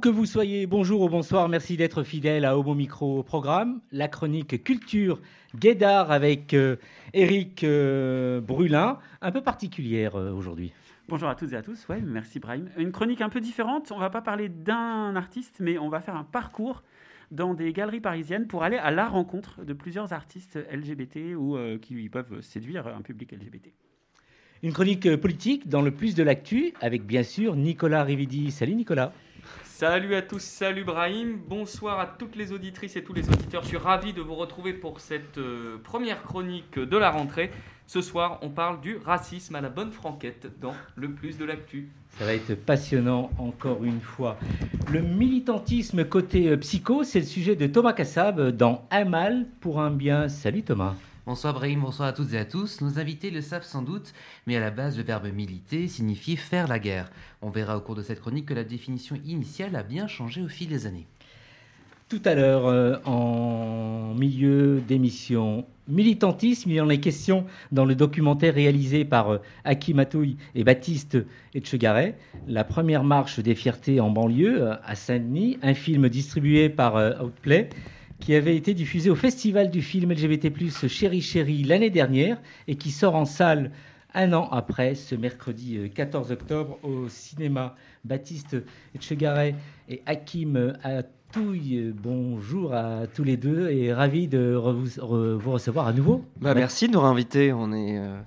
Que vous soyez, bonjour ou bonsoir, merci d'être fidèle à Homo Micro Programme, la chronique culture guédard avec Eric Brulin, un peu particulière aujourd'hui. Bonjour à toutes et à tous, ouais, merci Brahim. Une chronique un peu différente, on va pas parler d'un artiste, mais on va faire un parcours dans des galeries parisiennes pour aller à la rencontre de plusieurs artistes LGBT ou euh, qui peuvent séduire un public LGBT. Une chronique politique dans le plus de l'actu avec bien sûr Nicolas Rividi. Salut Nicolas. Salut à tous, salut Brahim, bonsoir à toutes les auditrices et tous les auditeurs. Je suis ravi de vous retrouver pour cette euh, première chronique de la rentrée. Ce soir, on parle du racisme à la bonne franquette dans le plus de l'actu. Ça va être passionnant encore une fois. Le militantisme côté euh, psycho, c'est le sujet de Thomas Kassab dans Un mal pour un bien. Salut Thomas. Bonsoir Brahim, bonsoir à toutes et à tous. Nos invités le savent sans doute, mais à la base, le verbe militer signifie faire la guerre. On verra au cours de cette chronique que la définition initiale a bien changé au fil des années. Tout à l'heure, euh, en milieu d'émission, militantisme, il en est question dans le documentaire réalisé par euh, Aki Matouille et Baptiste Etchegaray, La première marche des fiertés en banlieue euh, à Saint-Denis, un film distribué par Outplay qui avait été diffusé au Festival du film LGBT+, Chéri Chéri l'année dernière et qui sort en salle un an après, ce mercredi 14 octobre, au cinéma. Baptiste Etchegaray et Hakim Touille, bonjour à tous les deux et ravi de vous, recevoir à nouveau. Bah, merci de nous réinviter, on est euh,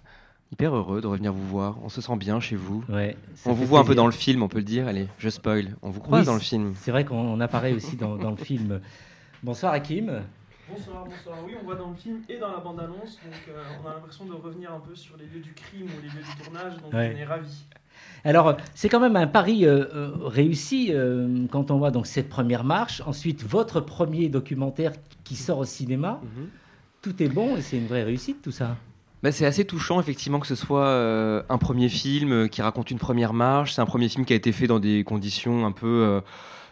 hyper heureux de revenir vous voir, on se sent bien chez vous. Ouais, on vous voit un peu dans le film, on peut le dire, allez, je spoil, on vous croise dans le film. C'est vrai qu'on apparaît aussi dans, le film. Bonsoir Hakim. Bonsoir, bonsoir. Oui, on voit dans le film et dans la bande-annonce, donc euh, on a l'impression de revenir un peu sur les lieux du crime ou les lieux du tournage, donc on est ravis. Alors, c'est quand même un pari euh, euh, réussi euh, quand on voit donc cette première marche. Ensuite, votre premier documentaire qui sort au cinéma. Mhm. Tout est bon et c'est une vraie réussite, tout ça. Bah, c'est assez touchant, effectivement, que ce soit un premier film qui raconte une première marche. C'est un premier film qui a été fait dans des conditions un peu euh,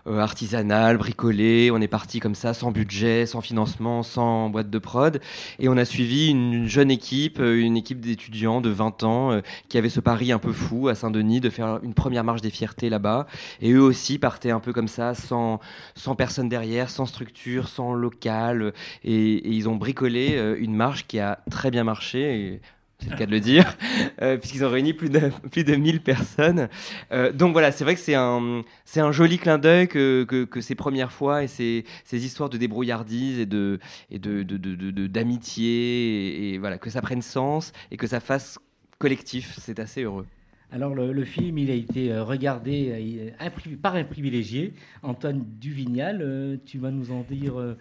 artisanal, bricolé. On est parti comme ça, sans budget, sans financement, sans boîte de prod. Et on a suivi une jeune équipe, euh, une équipe d'étudiants de 20 ans euh, qui avait ce pari un peu fou à Saint-Denis de faire une première marche des fiertés là-bas. Et eux aussi partaient un peu comme ça, sans, sans personne derrière, sans structure, sans local. Et, ils ont bricolé une marche qui a très bien marché c'est le cas de le dire, euh, puisqu'ils ont réuni plus de, plus de 1000 personnes. Euh, donc voilà, c'est vrai que c'est un, c'est un joli clin d'œil que, que, ces premières fois et ces, ces histoires de débrouillardise et, de, et de, de, d'amitié, et, voilà, que ça prenne sens et que ça fasse collectif. C'est assez heureux. Alors le, film, il a été euh, regardé par un privilégié, Antoine Duvignal. tu vas nous en dire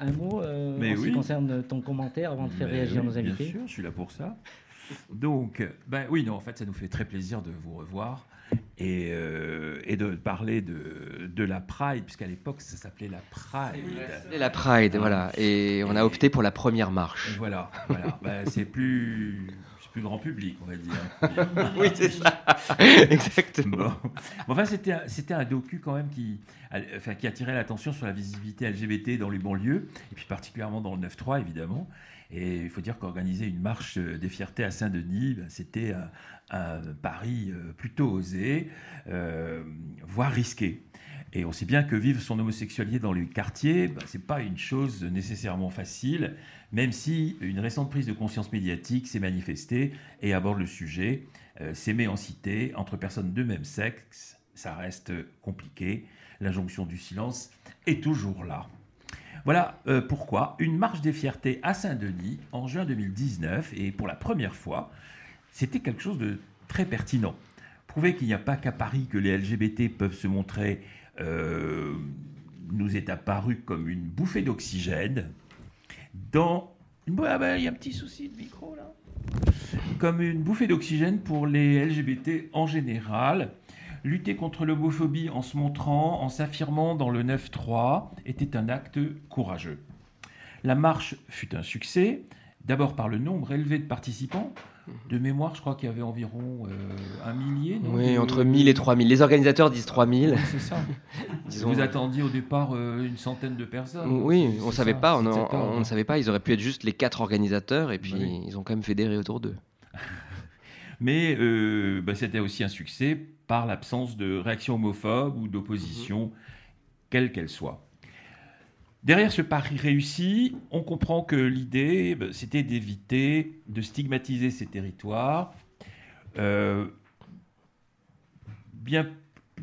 un mot en ce qui concerne ton commentaire avant de faire réagir nos invités Bien sûr, je suis là pour ça. Donc, ben oui, non, en fait, ça nous fait très plaisir de vous revoir et, euh, et de parler de, de la Pride, puisqu'à l'époque, ça s'appelait la Pride. La Pride, voilà. Et on a opté pour la première marche. Voilà, voilà. Ben, c'est plus plus grand public, on va dire. oui, c'est ça. Exactement. Enfin, c'était un, c'était un docu quand même qui, enfin, qui attirait l'attention sur la visibilité LGBT dans les banlieues, et puis particulièrement dans le 9-3, évidemment. Et il faut dire qu'organiser une marche des fiertés à Saint-Denis, ben, c'était un, pari euh, plutôt osé, euh, voire risqué. Et on sait bien que vivre son homosexualité dans les quartiers, ben, ce n'est pas une chose nécessairement facile, même si une récente prise de conscience médiatique s'est manifestée et aborde le sujet. Euh, s'aimer en cité entre personnes de même sexe, ça reste compliqué. L'injonction du silence est toujours là. Voilà euh, pourquoi une marche des fiertés à Saint-Denis en juin 2019, et pour la première fois, c'était quelque chose de très pertinent. Prouver qu'il n'y a pas qu'à Paris que les LGBT peuvent se montrer euh, nous est apparu comme une bouffée d'oxygène dans... Ah ben, il y a un petit souci de micro là. Comme une bouffée d'oxygène pour les LGBT en général Lutter contre l'homophobie en se montrant, en s'affirmant dans le 9-3 était un acte courageux. La marche fut un succès, d'abord par le nombre élevé de participants. De mémoire, je crois qu'il y avait environ euh, un millier. oui, entre 1000 et 3000. Les organisateurs disent 3000. c'est ça. Vous attendiez au départ euh, une centaine de personnes. Oui, on ne savait pas. On, ne savait pas. Ils auraient pu être juste les quatre organisateurs et puis ils ont quand même fédéré autour d'eux. Mais euh, bah, c'était aussi un succès par l'absence de réaction homophobe ou d'opposition, quelle qu'elle soit. Derrière ce pari réussi, on comprend que l'idée, bah, c'était d'éviter de stigmatiser ces territoires, euh,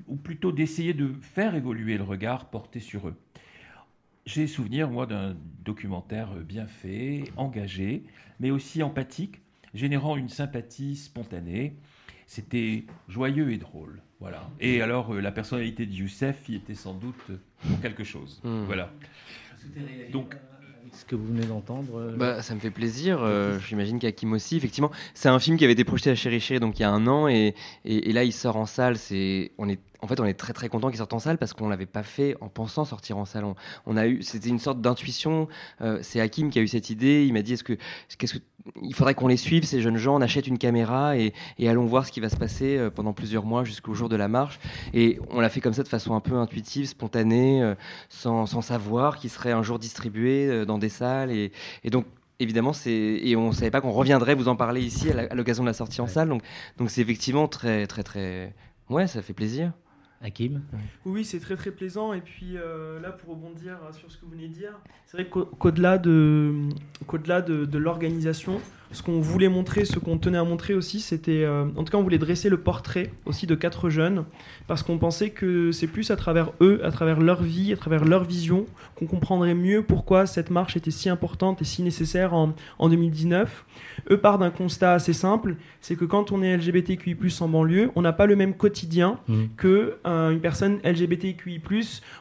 ou plutôt d'essayer de faire évoluer le regard porté sur eux. J'ai souvenir, moi, d'un documentaire bien fait, engagé, mais aussi empathique, générant une sympathie spontanée. C'était joyeux et drôle. Voilà. Et alors, euh, la personnalité de Youssef y était sans doute pour quelque chose. Hmm. Voilà. Donc, ce que vous venez d'entendre. euh, Bah, ça me fait plaisir. euh, J'imagine qu'Hakim aussi. Effectivement, c'est un film qui avait été projeté à Chéri Chéri donc il y a un an et, et, et là il sort en salle. C'est on est en fait on est très très content qu'il sorte en salle parce qu'on l'avait pas fait en pensant sortir en salle. On, on a eu c'était une sorte d'intuition. Euh, c'est Hakim qui a eu cette idée. Il m'a dit est-ce que qu'est-ce que il faudrait qu'on les suive ces jeunes gens. On achète une caméra et, et allons voir ce qui va se passer euh, pendant plusieurs mois jusqu'au jour de la marche. Et on l'a fait comme ça de façon un peu intuitive, spontanée, euh, sans, sans savoir qu'il serait un jour distribué dans des salles et, et donc évidemment, c'est et on savait pas qu'on reviendrait vous en parler ici à l'occasion de la sortie en salle. Donc, donc c'est effectivement très, très, très. Ouais, ça fait plaisir. Hakim? Oui, c'est très très plaisant. Et puis euh, là, pour rebondir sur ce que vous venez de dire, c'est vrai qu'au- qu'au-delà de, qu'au-delà de, de l'organisation, ce qu'on voulait montrer, ce qu'on tenait à montrer aussi, c'était, euh, en tout cas, on voulait dresser le portrait aussi de quatre jeunes, parce qu'on pensait que c'est plus à travers eux, à travers leur vie, à travers leur vision, qu'on comprendrait mieux pourquoi cette marche était si importante et si nécessaire en, en 2019. Eux partent d'un constat assez simple, c'est que quand on est LGBTQI+ en banlieue, on n'a pas le même quotidien Mhm. que euh, une personne LGBTQI+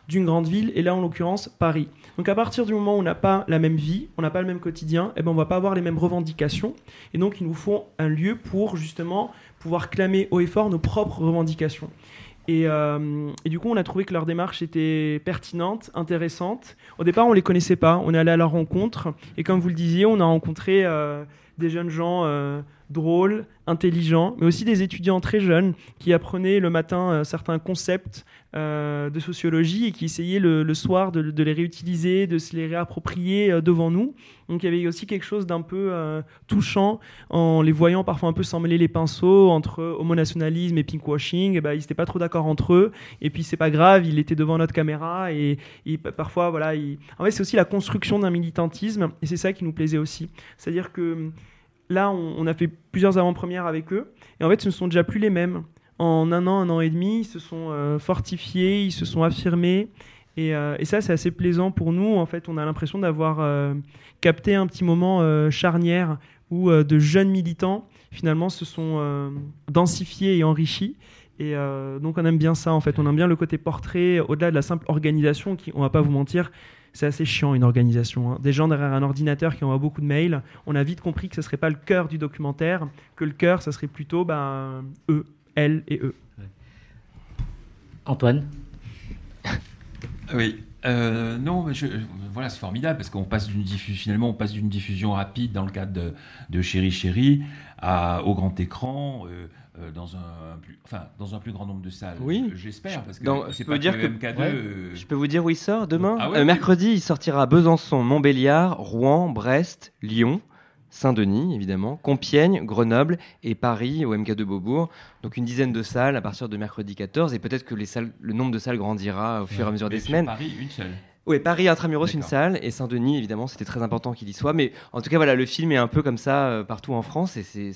d'une grande ville, et là en l'occurrence Paris. Donc à partir du moment où on n'a pas la même vie, on n'a pas le même quotidien, et ben on va pas avoir les mêmes revendications, et donc il nous faut un lieu pour justement pouvoir clamer haut et fort nos propres revendications. Et, euh, et du coup, on a trouvé que leur démarche était pertinente, intéressante. Au départ, on les connaissait pas. On est allé à leur rencontre. Et comme vous le disiez, on a rencontré euh, des jeunes gens euh, drôles, intelligents, mais aussi des étudiants très jeunes qui apprenaient le matin euh, certains concepts euh, de sociologie et qui essayaient le, soir de, les réutiliser, de se les réapproprier euh, devant nous. Donc il y avait aussi quelque chose d'un peu touchant en les voyant parfois un peu s'emmêler les pinceaux entre homonationalisme et pinkwashing. Et ben, ils n'étaient pas trop d'accord entre eux. Et puis c'est pas grave, il était devant notre caméra et, et pa- parfois voilà. il- En fait, c'est aussi la construction d'un militantisme et c'est ça qui nous plaisait aussi. C'est-à-dire que là, on, a fait plusieurs avant-premières avec eux et en fait, ce ne sont déjà plus les mêmes. En un an, un an et demi, ils se sont euh, fortifiés, ils se sont affirmés. Et, euh, et ça, c'est assez plaisant pour nous. En fait, on a l'impression d'avoir euh, capté un petit moment charnière où de jeunes militants, finalement, se sont densifiés et enrichis. Et donc, on aime bien ça, en fait. On aime bien le côté portrait, au-delà de la simple organisation, qui, on va pas vous mentir, c'est assez chiant une organisation. hein. Des gens derrière un ordinateur qui envoient beaucoup de mails. On a vite compris que ce serait pas le cœur du documentaire, que le cœur, ça serait plutôt ben, eux, elles et eux. Antoine? Oui. Euh, non, mais je- voilà, c'est formidable parce qu'on passe d'une diffusion, finalement, on passe d'une diffusion rapide dans le cadre de, de Chéri Chéri à, au grand écran, euh, euh, dans un, plus, enfin, dans un plus grand nombre de salles. Oui. j'espère, parce que c'est pas dire que que- MK2. ouais. euh, Je peux vous dire où il sort demain Ah ouais, Euh, oui. Mercredi, il sortira à Besançon, Montbéliard, Rouen, Brest, Lyon, Saint-Denis, évidemment, Compiègne, Grenoble et Paris au MK2 Beaubourg. Donc une dizaine de salles à partir de mercredi 14 et peut-être que les salles, le nombre de salles grandira au fur et à mesure mais des sur semaines. Paris, une seule. Oui, Paris Intramuros, une salle, et Saint-Denis, évidemment, c'était très important qu'il y soit. Mais en tout cas, voilà, le film est un peu comme ça euh, partout en France, et c'est-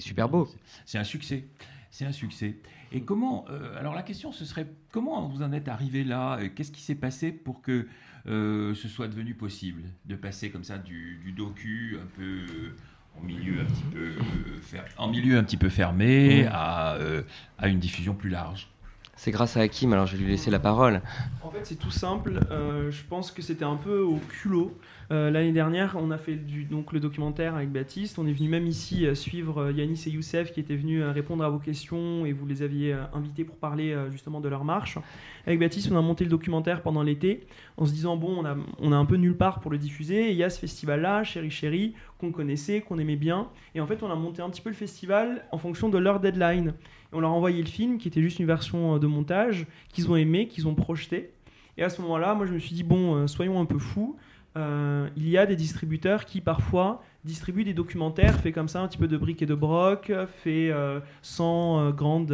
super beau. C'est- un succès. C'est un succès. Et comment euh, Alors la question, ce serait comment vous en êtes arrivé là Qu'est-ce qui s'est passé pour que euh, ce soit devenu possible de passer comme ça du, du docu un peu en milieu un petit peu euh, fer- en milieu un petit peu fermé à, à une diffusion plus large? C'est grâce à Hakim, alors je vais lui laisser la parole. En fait, c'est tout simple. Euh, je pense que c'était un peu au culot. Euh, L'année dernière, on a fait du, donc, le documentaire avec Baptiste. On est venu même ici euh, suivre euh, Yanis et Youssef qui étaient venus répondre à vos questions et vous les aviez invités pour parler justement de leur marche. Avec Baptiste, on a monté le documentaire pendant l'été en se disant bon, on a, un peu nulle part pour le diffuser. Il y a ce festival-là, Chéri Chéri, qu'on connaissait, qu'on aimait bien. Et en fait, on a monté un petit peu le festival en fonction de leur deadline. On leur a envoyé le film qui était juste une version de montage qu'ils ont aimé, qu'ils ont projeté. Et à ce moment-là, moi, je me suis dit, bon, soyons un peu fous. Euh, il y a des distributeurs qui, parfois, distribue des documentaires faits comme ça, un petit peu de briques et de broc, faits euh, sans euh, grande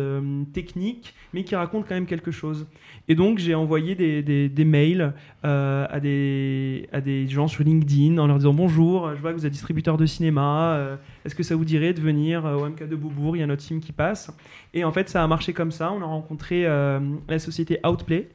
technique, mais qui racontent quand même quelque chose. Et donc j'ai envoyé des, mails à, des, gens sur LinkedIn en leur disant bonjour, je vois que vous êtes distributeur de cinéma, est-ce que ça vous dirait de venir au MK de Beaubourg, il y a notre film qui passe. Et en fait ça a marché comme ça, on a rencontré la société Outplay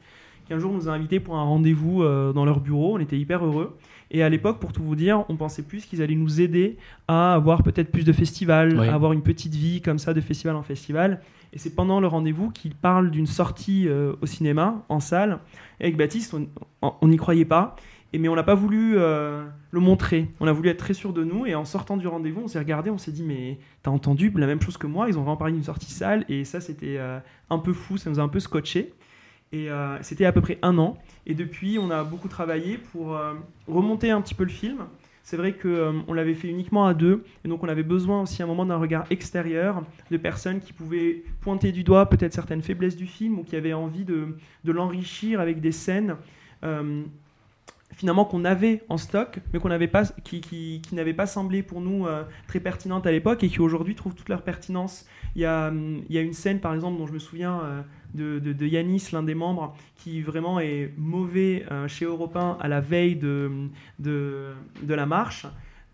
qui un jour nous a invités pour un rendez-vous euh, dans leur bureau, on était hyper heureux. Et à l'époque, pour tout vous dire, on pensait plus qu'ils allaient nous aider à avoir peut-être plus de festivals, Oui. à avoir une petite vie comme ça de festival en festival. Et c'est pendant le rendez-vous qu'ils parlent d'une sortie euh, au cinéma, en salle. Et avec Baptiste, on- n'y croyait pas. Et mais on n'a pas voulu euh, le montrer. On a voulu être très sûr de nous. Et en sortant du rendez-vous, on s'est regardé, on s'est dit mais t'as entendu la même chose que moi Ils ont vraiment parlé d'une sortie salle. Et ça, c'était euh, un peu fou. Ça nous a un peu scotché. Et euh, c'était à peu près un an. Et depuis, on a beaucoup travaillé pour euh, remonter un petit peu le film. C'est vrai qu'on l'avait fait uniquement à deux, et donc on avait besoin aussi à un moment d'un regard extérieur, de personnes qui pouvaient pointer du doigt peut-être certaines faiblesses du film, ou qui avaient envie de, l'enrichir avec des scènes euh, finalement qu'on avait en stock, mais qu'on n'avait pas, qui, qui, n'avaient pas semblé pour nous euh, très pertinentes à l'époque, et qui aujourd'hui trouvent toute leur pertinence. Il y, a, hum, une scène, par exemple, dont je me souviens euh, de, de, de Yanis, l'un des membres, qui vraiment est mauvais euh, chez Europe 1 à la veille de, de, de la marche.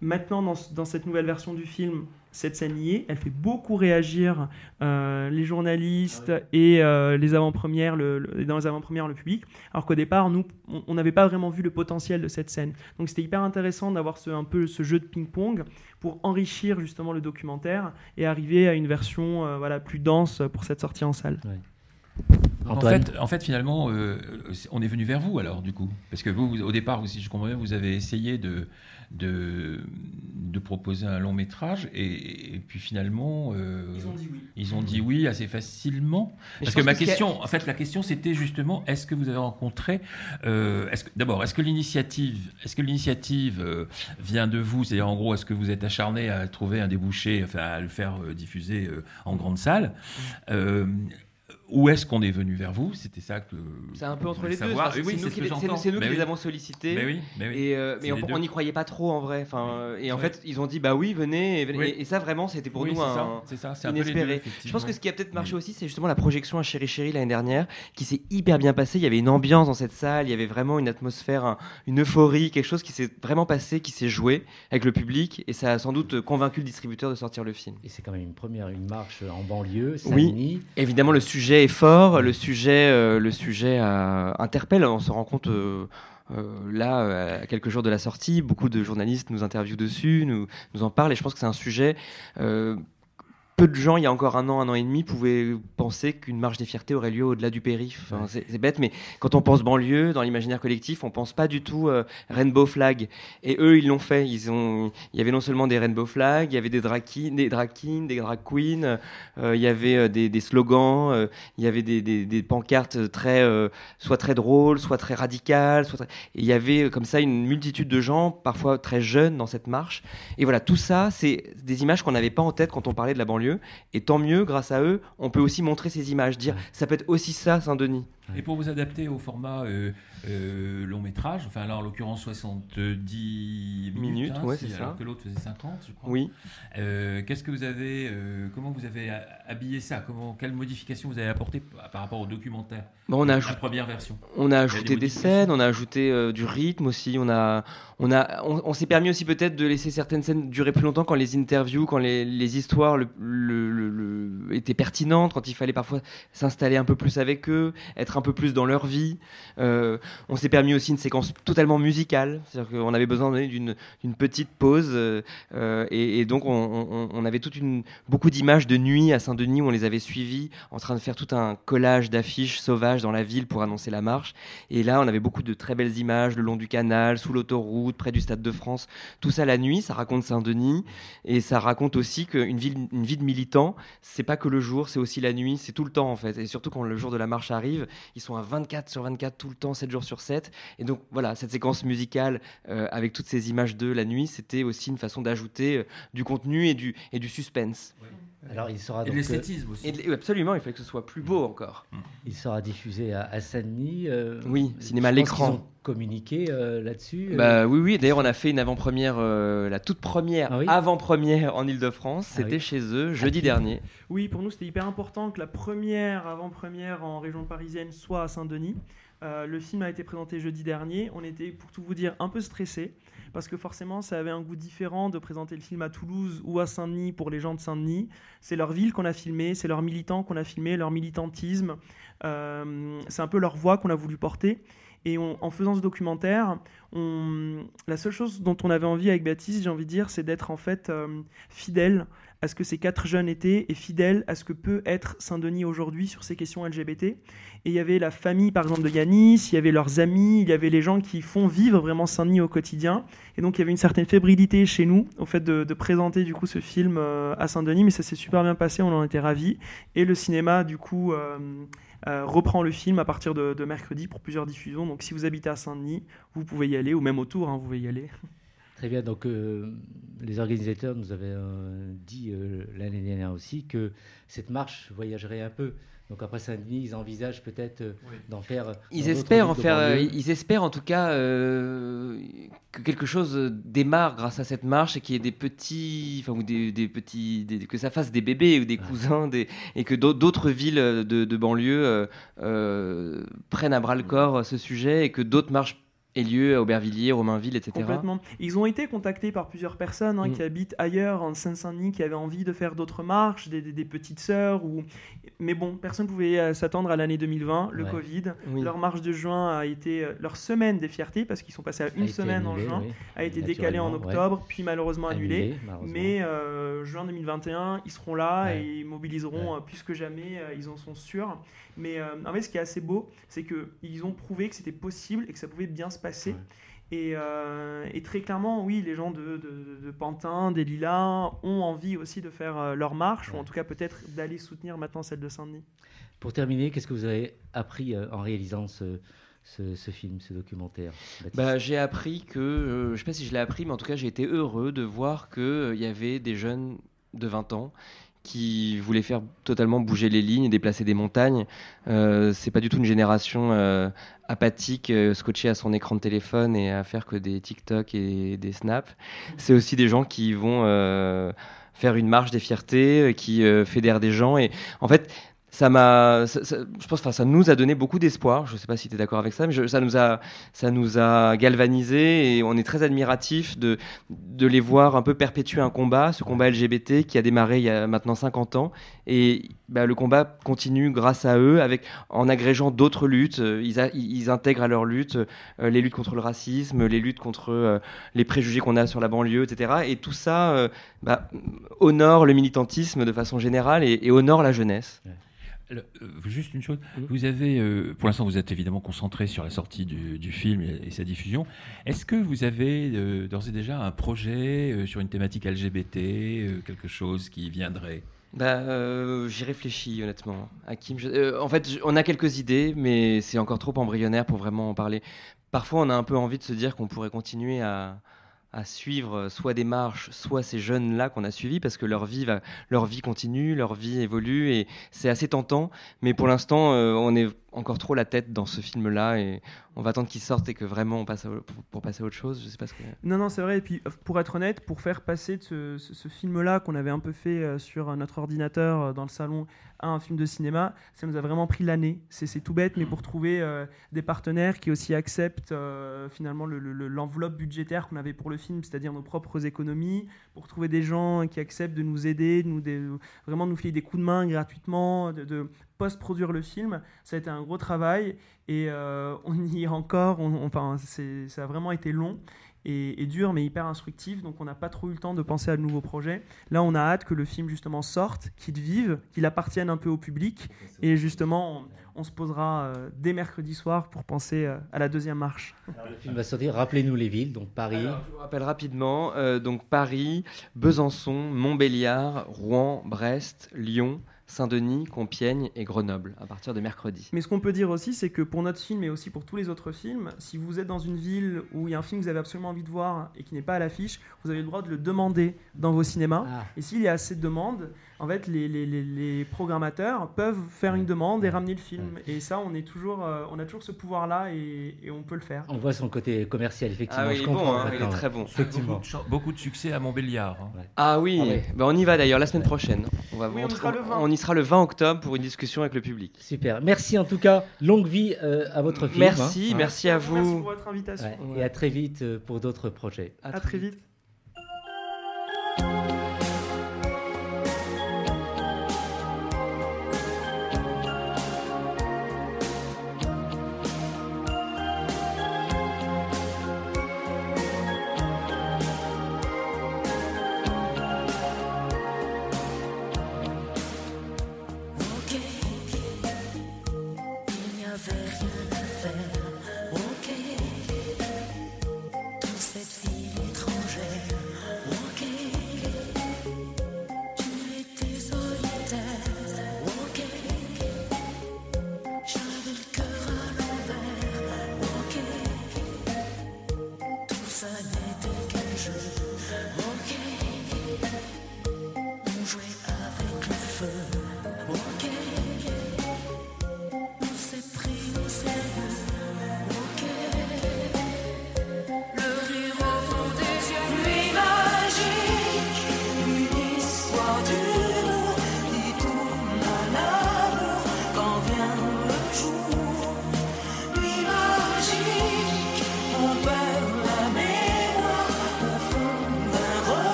Maintenant, dans, ce- dans cette nouvelle version du film, cette scène y est. Elle fait beaucoup réagir euh, les journalistes et euh, les avant-premières, le, le- dans les avant-premières, le public. Alors qu'au départ, nous, on- n'avait pas vraiment vu le potentiel de cette scène. Donc c'était hyper intéressant d'avoir ce, un peu ce jeu de ping-pong pour enrichir justement le documentaire et arriver à une version euh, voilà, plus dense pour cette sortie en salle. Antoine fait, en fait, finalement, euh, on est venu vers vous alors, du coup. Parce que vous, vous- au départ, si je comprends bien, vous avez essayé de, de, de proposer un long métrage et, et puis finalement. euh, dit oui. ils ont dit oui assez facilement. Mais Parce que ma ce a- question, en fait, la question c'était justement, est-ce que vous avez rencontré, euh, d'abord, est-ce que l'initiative, est-ce que l'initiative euh, vient de vous, c'est-à-dire en gros, est-ce que vous êtes acharné à trouver un débouché, enfin à le faire euh, diffuser euh, en grande salle, Euh, où est-ce qu'on est venu vers vous? C'était ça que. C'est un peu entre les deux. Oui, c'est c'est nous ce qui que les- nous- nous qui avons sollicités. Mais oui, mais oui. Et, euh, mais on n'y croyait pas trop en vrai. Enfin, euh, et en fait, ils ont dit bah oui, venez. Et, venez. Oui. Et- et ça vraiment, c'était pour Oui, nous c'est un, ça, c'est ça, c'est un peu les deux, inespéré. Je pense que ce qui a peut-être marché aussi, c'est justement la projection à Chéri Chéri l'année dernière, qui s'est hyper bien passée. Il y avait une ambiance dans cette salle, il y avait vraiment une atmosphère, un- une euphorie, quelque chose qui s'est vraiment passé, qui s'est joué avec le public, et ça a sans doute convaincu le distributeur de sortir le film. Et c'est quand même une première, une marche en banlieue, Oui. Évidemment, le sujet fort, le sujet, euh, le sujet euh, interpelle. On se rend compte euh, là, à quelques jours de la sortie, beaucoup de journalistes nous interviewent dessus, nous, nous en parlent, et je pense que c'est un sujet. Peu de gens, il y a encore un an, un an et demi, pouvaient penser qu'une marche des fiertés aurait lieu au-delà du périph. Enfin, c'est bête, mais quand on pense banlieue, dans l'imaginaire collectif, on pense pas du tout euh, rainbow flag. Et eux, ils l'ont fait. Ils ont, il y avait non seulement des rainbow flags, il y avait des drag queens, des drag kings, des drag queens, euh, il y avait des, des slogans, euh, il y avait des, des- des pancartes très, euh, soit très drôles, soit très radicales, soit très- et il y avait euh, comme ça une multitude de gens, parfois très jeunes, dans cette marche. Et voilà, tout ça, c'est des images qu'on n'avait pas en tête quand on parlait de la banlieue. Et tant mieux, grâce à eux, on peut aussi montrer ces images, dire ça peut être aussi ça, Saint-Denis. Et pour vous adapter au format euh, euh, long métrage, enfin là en l'occurrence 70 minutes, Minutes, hein, ouais, si- c'est alors ça. que l'autre faisait 50, je crois. Oui. Euh, Qu'est-ce que vous avez, comment vous avez habillé ça? Comment, quelle modification vous avez apporté par rapport au documentaire? Bon, on a La ajouté première version. On a des ajouté des modifications. scènes, on a ajouté du rythme aussi, on a, on a, on, on s'est permis aussi peut-être de laisser certaines scènes durer plus longtemps quand les interviews, quand les, les histoires le, le- le- le- étaient pertinentes, quand il fallait parfois s'installer un peu plus avec eux, être un peu plus dans leur vie. Euh, on s'est permis aussi une séquence totalement musicale, c'est-à-dire qu'on avait besoin d'une petite pause euh, et, donc on, on- on avait toute une, beaucoup d'images de nuit à Saint-Denis où on les avait suivis en train de faire tout un collage d'affiches sauvages dans la ville pour annoncer la marche. Et là, on avait beaucoup de très belles images le long du canal, sous l'autoroute, près du Stade de France. Tout ça la nuit, ça raconte Saint-Denis et ça raconte aussi qu'une ville, une vie de militant, c'est pas que le jour, c'est aussi la nuit, c'est tout le temps en fait. Et surtout quand le jour de la marche arrive, ils sont à 24 sur 24 tout le temps, 7 jours sur 7. Et donc voilà, cette séquence musicale euh, avec toutes ces images de la nuit, c'était aussi une façon d'ajouter euh, du contenu et du, et du suspense. Alors il sera Et euh, l'esthétisme aussi. Et absolument, il fallait que ce soit plus beau encore. il sera diffusé à, à Saint-Denis. euh, Oui, cinéma à l'écran. qu'ils ont communiqué euh, là-dessus. euh, Bah oui, oui. D'ailleurs, on a fait une avant-première, euh, la toute première Ah oui avant-première en Ile-de-France. Ah C'était oui. chez eux jeudi dernier. Oui, pour nous, c'était hyper important que la première avant-première en région parisienne soit à Saint-Denis. Euh, le film a été présenté jeudi dernier. On était, pour tout vous dire, un peu stressés parce que forcément, ça avait un goût différent de présenter le film à Toulouse ou à Saint-Denis pour les gens de Saint-Denis. C'est leur ville qu'on a filmé, c'est leurs militants qu'on a filmé, leur militantisme. Euh, c'est un peu leur voix qu'on a voulu porter. Et en faisant ce documentaire, la seule chose dont on avait envie avec Baptiste, j'ai envie de dire, c'est d'être en fait euh, fidèle à ce que ces quatre jeunes étaient et fidèle à ce que peut être Saint-Denis aujourd'hui sur ces questions LGBT. Et il y avait la famille, par exemple, de Yanis, il y avait leurs amis, il y avait les gens qui font vivre vraiment Saint-Denis au quotidien. Et donc il y avait une certaine fébrilité chez nous au fait de, présenter du coup ce film euh, à Saint-Denis, mais ça s'est super bien passé, on en était ravis. Et le cinéma, du coup, euh, euh, reprend le film à partir de, de mercredi pour plusieurs diffusions. Donc si vous habitez à Saint-Denis, vous pouvez y aller, ou même autour, hein, vous pouvez y aller. Très bien, donc euh, les organisateurs nous avaient euh, dit euh, l'année dernière aussi que cette marche voyagerait un peu. Donc après Saint-Denis, ils envisagent peut-être euh, d'en faire. Ils espèrent en faire. euh, ils espèrent en tout cas euh, que quelque chose démarre grâce à cette marche et qu'il y ait des petits, enfin ou des, des petits, des- que ça fasse des bébés ou des cousins, des, et que d'au- d'autres villes de, de banlieue euh, euh, prennent à bras le corps ce sujet et que d'autres marches aient lieu à Aubervilliers, Romainville, etc. Complètement. Ils ont été contactés par plusieurs personnes hein, Mm. qui habitent ailleurs, en Seine-Saint-Denis, qui avaient envie de faire d'autres marches, des, des- des petites sœurs. Ou... Mais bon, personne ne pouvait euh, s'attendre à l'année 2020, le Ouais. Covid. Oui. Leur marche de juin a été. euh, leur semaine des fiertés, parce qu'ils sont passés à une semaine en juin, oui. a été décalée en ouais. octobre, puis malheureusement annulée. Annulé. Mais euh, juin 2021, ils seront là Ouais. et ils mobiliseront plus que jamais, ils en sont sûrs. Mais euh, en fait, ce qui est assez beau, c'est qu'ils ont prouvé que c'était possible et que ça pouvait bien se passer. Ouais. Et, euh, et très clairement, oui, les gens de, de, de Pantin, des Lilas ont envie aussi de faire euh, leur marche, ou en tout cas peut-être d'aller soutenir maintenant celle de Saint-Denis. Pour terminer, qu'est-ce que vous avez appris en réalisant ce, ce, ce film, ce documentaire Bah, j'ai appris que, euh, je sais pas si je l'ai appris, mais en tout cas j'ai été heureux de voir qu'il y avait des jeunes de 20 ans qui voulaient faire totalement bouger les lignes déplacer des montagnes. Euh, c'est pas du tout une génération euh, apathique, euh, scotchée à son écran de téléphone et à faire que des TikTok et des snaps. C'est aussi des gens qui vont faire une marche des fiertés, qui fédèrent des gens. Et en fait, ça m'a, je pense, ça nous a donné beaucoup d'espoir. Je sais pas si tu es d'accord avec ça, mais ça nous a, ça nous a galvanisé et on est très admiratif de, les voir un peu perpétuer un combat, ce combat LGBT qui a démarré il y a maintenant 50 ans. Et bah, le combat continue grâce à eux, avec, en agrégeant d'autres luttes. Euh, Ils, intègrent à leur lutte euh, les luttes contre le racisme, les luttes contre euh, les préjugés qu'on a sur la banlieue, etc. Et tout ça bah, honore le militantisme de façon générale et honore la jeunesse. Alors, euh, juste une chose, Mhm. vous avez, euh, pour l'instant, vous êtes évidemment concentré sur la sortie du, du film et, et sa diffusion. Est-ce que vous avez euh, d'ores et déjà un projet euh, sur une thématique LGBT, euh, quelque chose qui viendrait? Bah, euh, j'y réfléchis honnêtement. Hakim, je- euh, en fait, on a quelques idées, mais c'est encore trop embryonnaire pour vraiment en parler. Parfois, on a un peu envie de se dire qu'on pourrait continuer à, à suivre euh, soit des marches, soit ces jeunes-là qu'on a suivis, parce que leur vie, va, leur vie continue, leur vie évolue, et c'est assez tentant. Mais pour l'instant, euh, on est encore trop la tête dans ce film-là, et on va attendre qu'il sorte et que vraiment on passe à- pour, passer à autre chose. Je sais pas ce que. Non, non, c'est vrai. Et puis, euh, pour être honnête, pour faire passer de ce, film-là qu'on avait un peu fait euh, sur euh, notre ordinateur dans le salon à un film de cinéma, ça nous a vraiment pris l'année. C'est tout bête, mais pour trouver des partenaires qui aussi acceptent finalement le- le- le- l'enveloppe budgétaire qu'on avait pour le film, c'est-à-dire nos propres économies, pour trouver des gens qui acceptent de nous aider, de nous dé- vraiment nous filer des coups de main gratuitement, de, de post-produire le film, ça a été un gros travail et euh, on y est encore. on- enfin, c'est- ça a vraiment été long et, et dur, mais hyper instructif. Donc, on n'a pas trop eu le temps de penser à de nouveaux projets. Là, on a hâte que le film justement sorte, qu'il vive, qu'il appartienne un peu au public. Et justement, on, on se posera euh, dès mercredi soir pour penser euh, à la deuxième marche. Le film va sortir. Rappelez-nous les villes, donc Paris. Alors, je vous rappelle rapidement, euh, donc Paris, Besançon, Montbéliard, Rouen, Brest, Lyon, Saint-Denis, Compiègne et Grenoble à partir de mercredi. Mais ce qu'on peut dire aussi, c'est que pour notre film et aussi pour tous les autres films, si vous êtes dans une ville où il y a un film que vous avez absolument envie de voir et qui n'est pas à l'affiche, vous avez le droit de le demander dans vos cinémas. Ah, Et s'il y a assez de demandes, en fait, les, les- les- les programmateurs peuvent faire une demande et ramener le film. Et ça, on, est toujours, euh, on a toujours ce pouvoir-là et, et on peut le faire. On voit son côté commercial, effectivement. Ah oui, je il est bon, comprends hein, il est maintenant, très bon. Effectivement. Beaucoup de, chan- beaucoup de succès à Montbéliard. hein. Ah oui, Ah ouais. ben on y va d'ailleurs la semaine prochaine. On, va Oui, on y sera le 20. on y sera le 20 octobre pour une discussion avec le public. Super. Merci en tout cas. Longue vie euh, à votre film. Merci, hein. merci à Merci vous. pour votre invitation. Ouais, Et à très vite euh, pour d'autres projets. À très vite.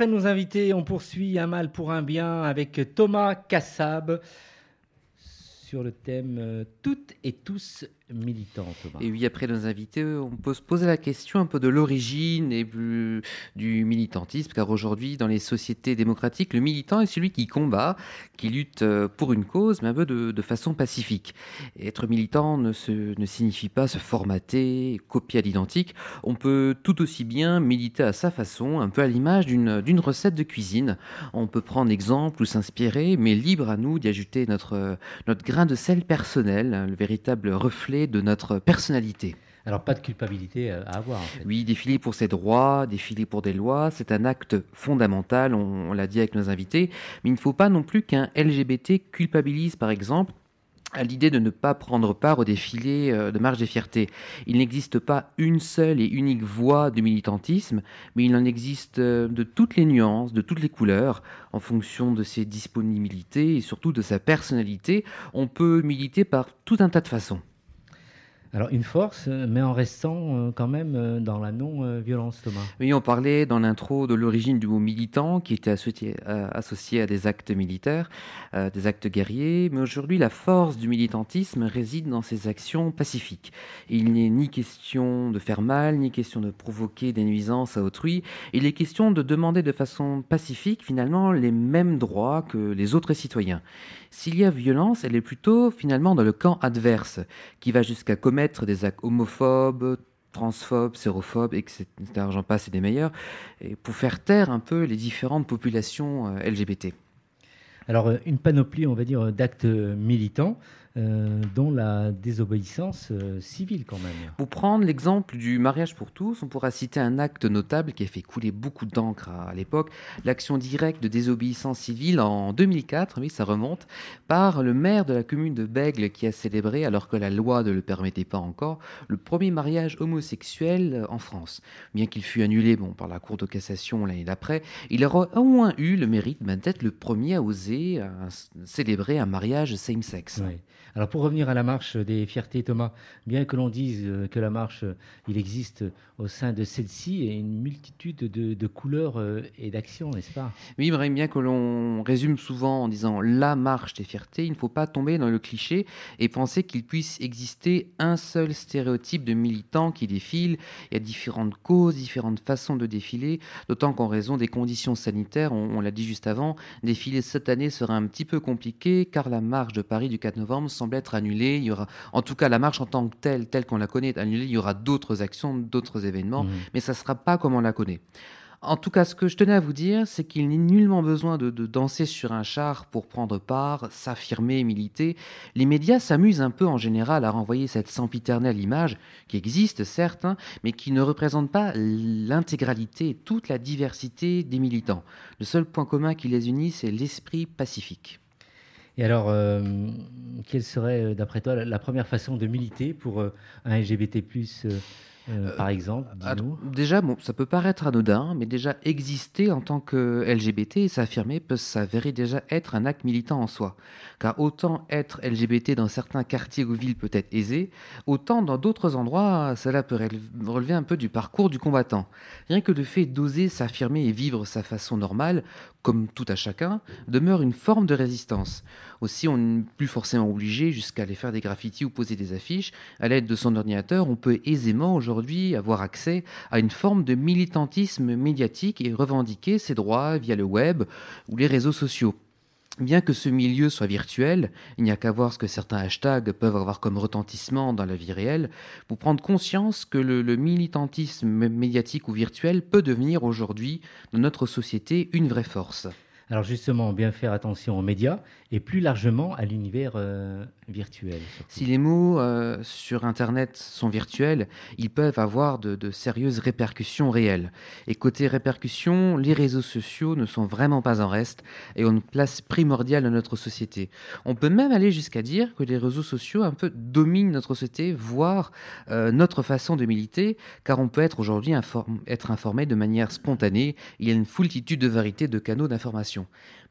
Après nos invités, on poursuit un mal pour un bien avec Thomas Kassab sur le thème euh, Toutes et tous militant, Thomas. Et oui, après nos invités, on peut se poser la question un peu de l'origine et du militantisme, car aujourd'hui, dans les sociétés démocratiques, le militant est celui qui combat, qui lutte euh, pour une cause, mais un peu de, façon pacifique. Et être militant ne, signifie pas se formater, copier à l'identique. On peut tout aussi bien militer à sa façon, un peu à l'image d'une recette de cuisine. On peut prendre exemple ou s'inspirer, mais libre à nous d'y ajouter notre, grain de sel personnel, le véritable reflet de notre personnalité. Alors, pas de culpabilité euh, à avoir, en fait. Oui, défiler pour ses droits, défiler pour des lois, c'est un acte fondamental, on, on l'a dit avec nos invités, mais il ne faut pas non plus qu'un LGBT culpabilise, par exemple, à l'idée de ne pas prendre part au défilé euh, de marche des fiertés. Il n'existe pas une seule et unique voie de militantisme, mais il en existe euh, de toutes les nuances, de toutes les couleurs, en fonction de ses disponibilités et surtout de sa personnalité. On peut militer par tout un tas de façons. Alors, une force, euh, mais en restant euh, quand même euh, dans la non-violence, Thomas. Oui, on parlait dans l'intro de l'origine du mot militant qui était associé, à des actes militaires, des actes guerriers, mais aujourd'hui la force du militantisme réside dans ses actions pacifiques. Il n'est ni question de faire mal, ni question de provoquer des nuisances à autrui, il est question de demander de façon pacifique finalement les mêmes droits que les autres citoyens. S'il y a violence, elle est plutôt finalement dans le camp adverse, qui va jusqu'à commettre des actes homophobes, transphobes, sérophobes, etc. J'en passe et des meilleurs, et pour faire taire un peu les différentes populations euh, LGBT. Alors, euh, une panoplie, on va dire, d'actes euh, militants, euh, dont la désobéissance euh, civile, quand même. Pour prendre l'exemple du mariage pour tous, on pourra citer un acte notable qui a fait couler beaucoup d'encre à, à l'époque, l'action directe de désobéissance civile en 2004, oui ça remonte, par le maire de la commune de Bègle qui a célébré, alors que la loi ne le permettait pas encore, le premier mariage homosexuel en France. Bien qu'il fût annulé bon, par la Cour de cassation l'année d'après, il aura au moins eu le mérite ben, d'être le premier à oser euh, célébrer un mariage same-sex. Ouais. Alors pour revenir à la marche des fiertés, Thomas, bien que l'on dise euh, que la marche, euh, il existe au sein de celle-ci et une multitude de, couleurs euh, et d'actions, n'est-ce pas? Oui, bien que l'on résume souvent en disant la marche des fiertés, il ne faut pas tomber dans le cliché et penser qu'il puisse exister un seul stéréotype de militant qui défile. Il y a différentes causes, différentes façons de défiler, d'autant qu'en raison des conditions sanitaires, on, on l'a dit juste avant, défiler cette année sera un petit peu compliqué car la marche de Paris du 4 novembre semble être annulée. Il y aura, en tout cas, la marche en tant que telle, telle qu'on la connaît, est annulée. Il y aura d'autres actions, d'autres événements, Mhm. mais ça ne sera pas comme on la connaît. En tout cas, ce que je tenais à vous dire, c'est qu'il n'est nullement besoin de, de danser sur un char pour prendre part, s'affirmer, militer. Les médias s'amusent un peu en général à renvoyer cette sempiternelle image, qui existe certes, hein, mais qui ne représente pas l'intégralité, toute la diversité des militants. Le seul point commun qui les unit, c'est l'esprit pacifique. Et alors, euh, quelle serait, euh, d'après toi, la, première façon de militer pour euh, un LGBT+, euh, par exemple Déjà, bon, ça peut paraître anodin, mais déjà exister en tant que LGBT et s'affirmer peut s'avérer déjà être un acte militant en soi. Car autant être LGBT dans certains quartiers ou villes peut être aisé, autant dans d'autres endroits, cela peut relever- relever un peu du parcours du combattant. Rien que le fait d'oser s'affirmer et vivre sa façon normale, comme tout à chacun, demeure une forme de résistance. Aussi, on n'est plus forcément obligé jusqu'à aller faire des graffitis ou poser des affiches. À l'aide de son ordinateur, on peut aisément aujourd'hui avoir accès à une forme de militantisme médiatique et revendiquer ses droits via le web ou les réseaux sociaux. Bien que ce milieu soit virtuel, il n'y a qu'à voir ce que certains hashtags peuvent avoir comme retentissement dans la vie réelle pour prendre conscience que le, le militantisme médiatique ou virtuel peut devenir aujourd'hui dans notre société une vraie force. Alors justement, bien faire attention aux médias et plus largement à l'univers euh, virtuel. Si les mots euh, sur Internet sont virtuels, ils peuvent avoir de, sérieuses répercussions réelles. Et côté répercussions, les réseaux sociaux ne sont vraiment pas en reste et ont une place primordiale dans notre société. On peut même aller jusqu'à dire que les réseaux sociaux un peu dominent notre société, voire euh, notre façon de militer, car on peut être aujourd'hui être informé de manière spontanée. Il y a une foultitude de variétés de canaux d'information.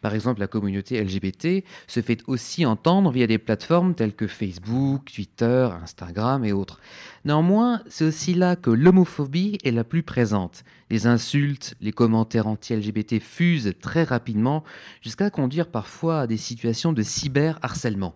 Par exemple, la communauté LGBT se fait aussi entendre via des plateformes telles que Facebook, Twitter, Instagram et autres. Néanmoins, c'est aussi là que l'homophobie est la plus présente. Les insultes, les commentaires anti-LGBT fusent très rapidement jusqu'à conduire parfois à des situations de cyberharcèlement.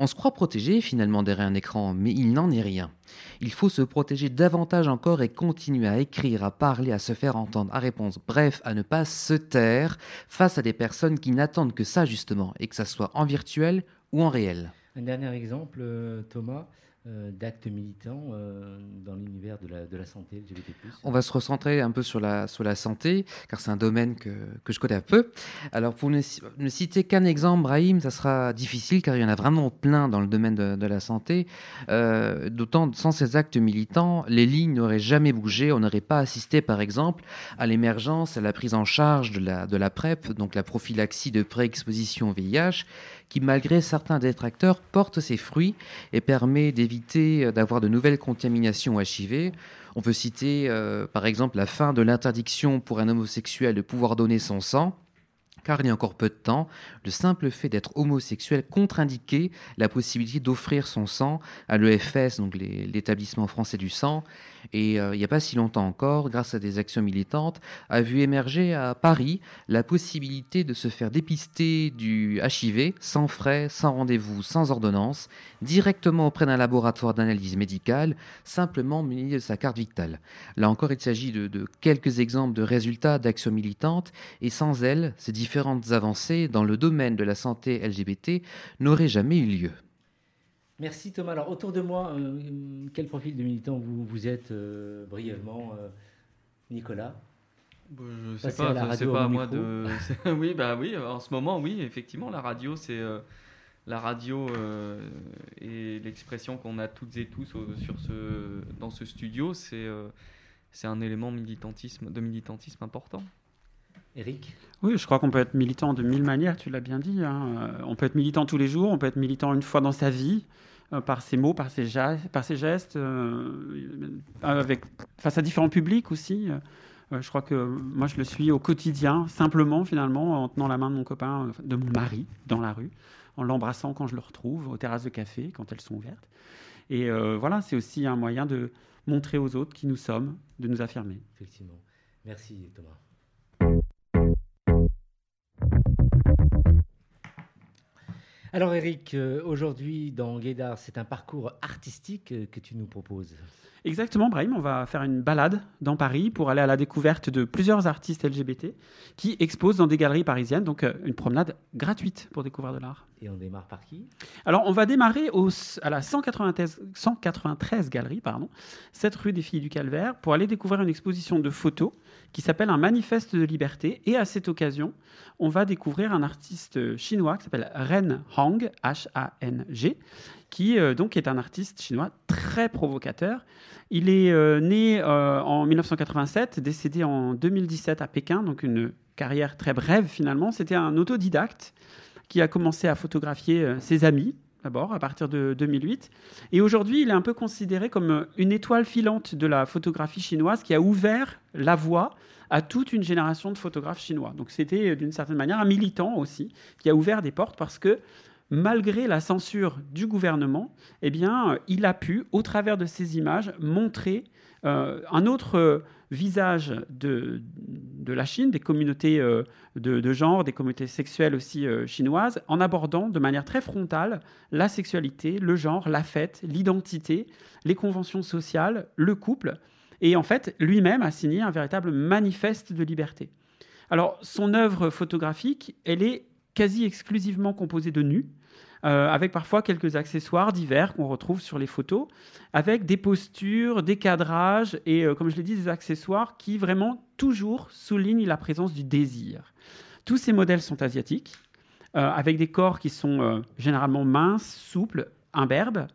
On se croit protégé finalement derrière un écran, mais il n'en est rien. Il faut se protéger davantage encore et continuer à écrire, à parler, à se faire entendre, à répondre, bref, à ne pas se taire face à des personnes qui n'attendent que ça justement, et que ça soit en virtuel ou en réel. Un dernier exemple, euh, Thomas, d'actes militants euh, dans l'univers de la, de la santé. On va se recentrer un peu sur la, sur la santé, car c'est un domaine que, que je connais un peu. Alors, pour ne, ne citer qu'un exemple, Brahim, ça sera difficile, car il y en a vraiment plein dans le domaine de, de la santé. Euh, D'autant, sans ces actes militants, les lignes n'auraient jamais bougé. On n'aurait pas assisté, par exemple, à l'émergence, à la prise en charge de la, de la PrEP, donc la prophylaxie de pré-exposition au VIH, qui, malgré certains détracteurs, porte ses fruits et permet d'éviter euh, d'avoir de nouvelles contaminations HIV. On peut citer euh, par exemple la fin de l'interdiction pour un homosexuel de pouvoir donner son sang. Car il y a encore peu de temps, le simple fait d'être homosexuel contre-indiquait la possibilité d'offrir son sang à l'EFS, donc l'établissement français du sang. Et euh, il n'y a pas si longtemps encore, grâce à des actions militantes, a vu émerger à Paris la possibilité de se faire dépister du HIV sans frais, sans rendez-vous, sans ordonnance, directement auprès d'un laboratoire d'analyse médicale, simplement muni de sa carte vitale. Là encore, il s'agit de, de quelques exemples de résultats d'actions militantes, et sans elles, ces différentes avancées dans le domaine de la santé LGBT n'auraient jamais eu lieu. Merci Thomas. Alors autour de moi, euh, quel profil de militant vous, vous êtes euh, brièvement euh, Nicolas? Bah, je sais Passer à pas, radio pas à moi de. oui, bah oui, en ce moment, oui, effectivement, la radio, c'est euh, la radio euh, et l'expression qu'on a toutes et tous au- sur ce, dans ce studio, c'est euh, c'est un élément militantisme, de militantisme important. Eric Oui, je crois qu'on peut être militant de mille manières, tu l'as bien dit. hein. Euh, On peut être militant tous les jours, on peut être militant une fois dans sa vie, euh, par ses mots, par ses, ja- par ses gestes, euh, avec, face à différents publics aussi. Euh, je crois que moi, je le suis au quotidien, simplement, finalement, en tenant la main de mon copain, de mon mari, dans la rue, en l'embrassant quand je le retrouve, aux terrasses de café, quand elles sont ouvertes. Et voilà, c'est aussi un moyen de montrer aux autres qui nous sommes, de nous affirmer. Effectivement. Merci Thomas. Alors Eric, euh, aujourd'hui dans Guédard, c'est un parcours artistique euh, que tu nous proposes. Exactement, Brahim, on va faire une balade dans Paris pour aller à la découverte de plusieurs artistes LGBT qui exposent dans des galeries parisiennes, donc euh, une promenade gratuite pour découvrir de l'art. Et on démarre par qui? Alors, on va démarrer à la 193, 193 galerie, pardon, 7 rue des Filles du Calvaire, pour aller découvrir une exposition de photos qui s'appelle Un manifeste de liberté. Et à cette occasion, on va découvrir un artiste chinois qui s'appelle Ren Hang, H-A-N-G, qui euh, donc est un artiste chinois très provocateur. Il est euh, né euh, en 1987, décédé en 2017 à Pékin, donc une carrière très brève finalement. C'était un autodidacte qui a commencé à photographier euh, ses amis d'abord à partir de 2008. Et aujourd'hui, il est un peu considéré comme euh, une étoile filante de la photographie chinoise qui a ouvert la voie à toute une génération de photographes chinois. Donc c'était euh, d'une certaine manière un militant aussi qui a ouvert des portes parce que malgré la censure du gouvernement, eh il a pu, au travers de ces images, montrer un autre visage de, la Chine, des communautés euh, de, de genre, des communautés sexuelles aussi euh, chinoises, en abordant de manière très frontale la sexualité, le genre, la fête, l'identité, les conventions sociales, le couple. Et en fait, lui-même a signé un véritable manifeste de liberté. Alors, son œuvre photographique, elle est quasi exclusivement composée de nus, euh, avec parfois quelques accessoires divers qu'on retrouve sur les photos, avec des postures, des cadrages et, euh, comme je l'ai dit, des accessoires qui vraiment toujours soulignent la présence du désir. Tous ces modèles sont asiatiques, euh, avec des corps qui sont généralement minces, souples, imberbes,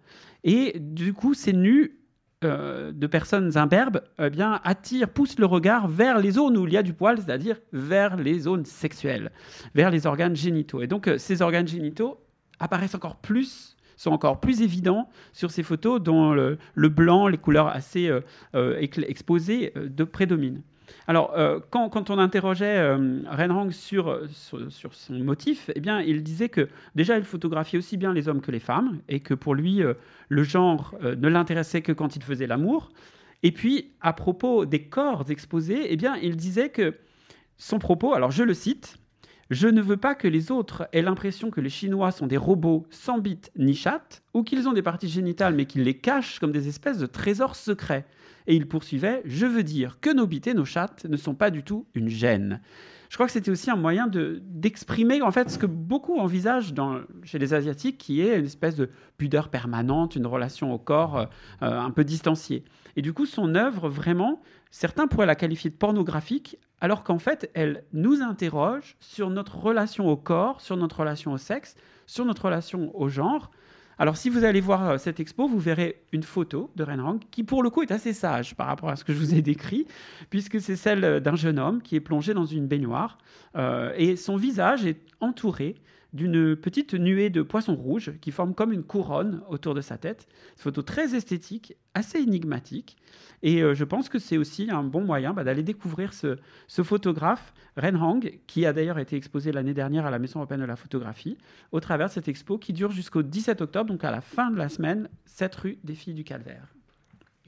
et du coup, ces nus de personnes imberbes eh bien, attirent, poussent le regard vers les zones où il y a du poil, c'est-à-dire vers les zones sexuelles, vers les organes génitaux. Et donc, ces organes génitaux apparaissent encore plus, sont encore plus évidents sur ces photos dont le, blanc, les couleurs assez euh, euh, exposées euh, de prédominent. Alors, quand, quand on interrogeait euh, sur, sur, sur son motif, eh bien, il disait que déjà, il photographiait aussi bien les hommes que les femmes, et que pour lui, le genre ne l'intéressait que quand il faisait l'amour. Et puis, à propos des corps exposés, eh bien, il disait que son propos, alors je le cite, Je ne veux pas que les autres aient l'impression que les Chinois sont des robots sans bite ni chatte, ou qu'ils ont des parties génitales mais qu'ils les cachent comme des espèces de trésors secrets. Et il poursuivait Je veux dire que nos bites et nos chattes ne sont pas du tout une gêne. Je crois que c'était aussi un moyen de- d'exprimer en fait ce que beaucoup envisagent chez les Asiatiques, qui est une espèce de pudeur permanente, une relation au corps euh, euh, un peu distanciée. Et du coup, son œuvre, vraiment, certains pourraient la qualifier de pornographique, alors qu'en fait, elle nous interroge sur notre relation au corps, sur notre relation au sexe, sur notre relation au genre. Alors, si vous allez voir euh, cette expo, vous verrez une photo de Ren Hang qui, pour le coup, est assez sage par rapport à ce que je vous ai décrit, puisque c'est celle euh, d'un jeune homme qui est plongé dans une baignoire euh, et son visage est entouré d'une petite nuée de poissons rouges qui forment comme une couronne autour de sa tête. Une photo très esthétique, assez énigmatique. Et euh, je pense que c'est aussi un bon moyen bah, d'aller découvrir ce, ce photographe, Ren Hang, qui a d'ailleurs été exposé l'année dernière à la Maison européenne de la photographie, au travers de cette expo qui dure jusqu'au 17 octobre, donc à la fin de la semaine, 7 rue des Filles du Calvaire.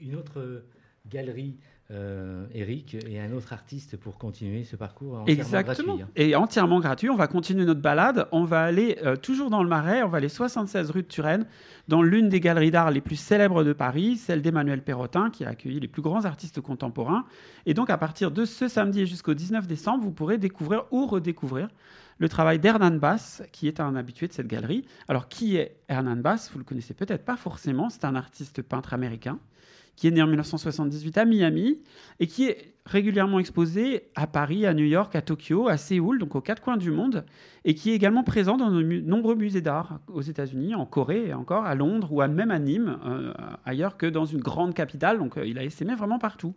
Une autre euh, galerie, euh, Eric, et un autre artiste pour continuer ce parcours entièrement Exactement. gratuit, hein. Et entièrement gratuit. On va continuer notre balade. On va aller euh, toujours dans le Marais. On va aller 76 rue de Turenne, dans l'une des galeries d'art les plus célèbres de Paris, celle d'Emmanuel Perrotin, qui a accueilli les plus grands artistes contemporains. Et donc, à partir de ce samedi jusqu'au 19 décembre, vous pourrez découvrir ou redécouvrir le travail d'Hernan Bass, qui est un habitué de cette galerie. Alors, qui est Hernan Bass? Vous le connaissez peut-être pas forcément. C'est un artiste peintre américain qui est né en 1978 à Miami et qui est régulièrement exposé à Paris, à New York, à Tokyo, à Séoul, donc aux quatre coins du monde, et qui est également présent dans de nombreux musées d'art aux États-Unis, en Corée et encore à Londres ou à même à Nîmes, euh, ailleurs que dans une grande capitale. Donc euh, il a essaimé vraiment partout.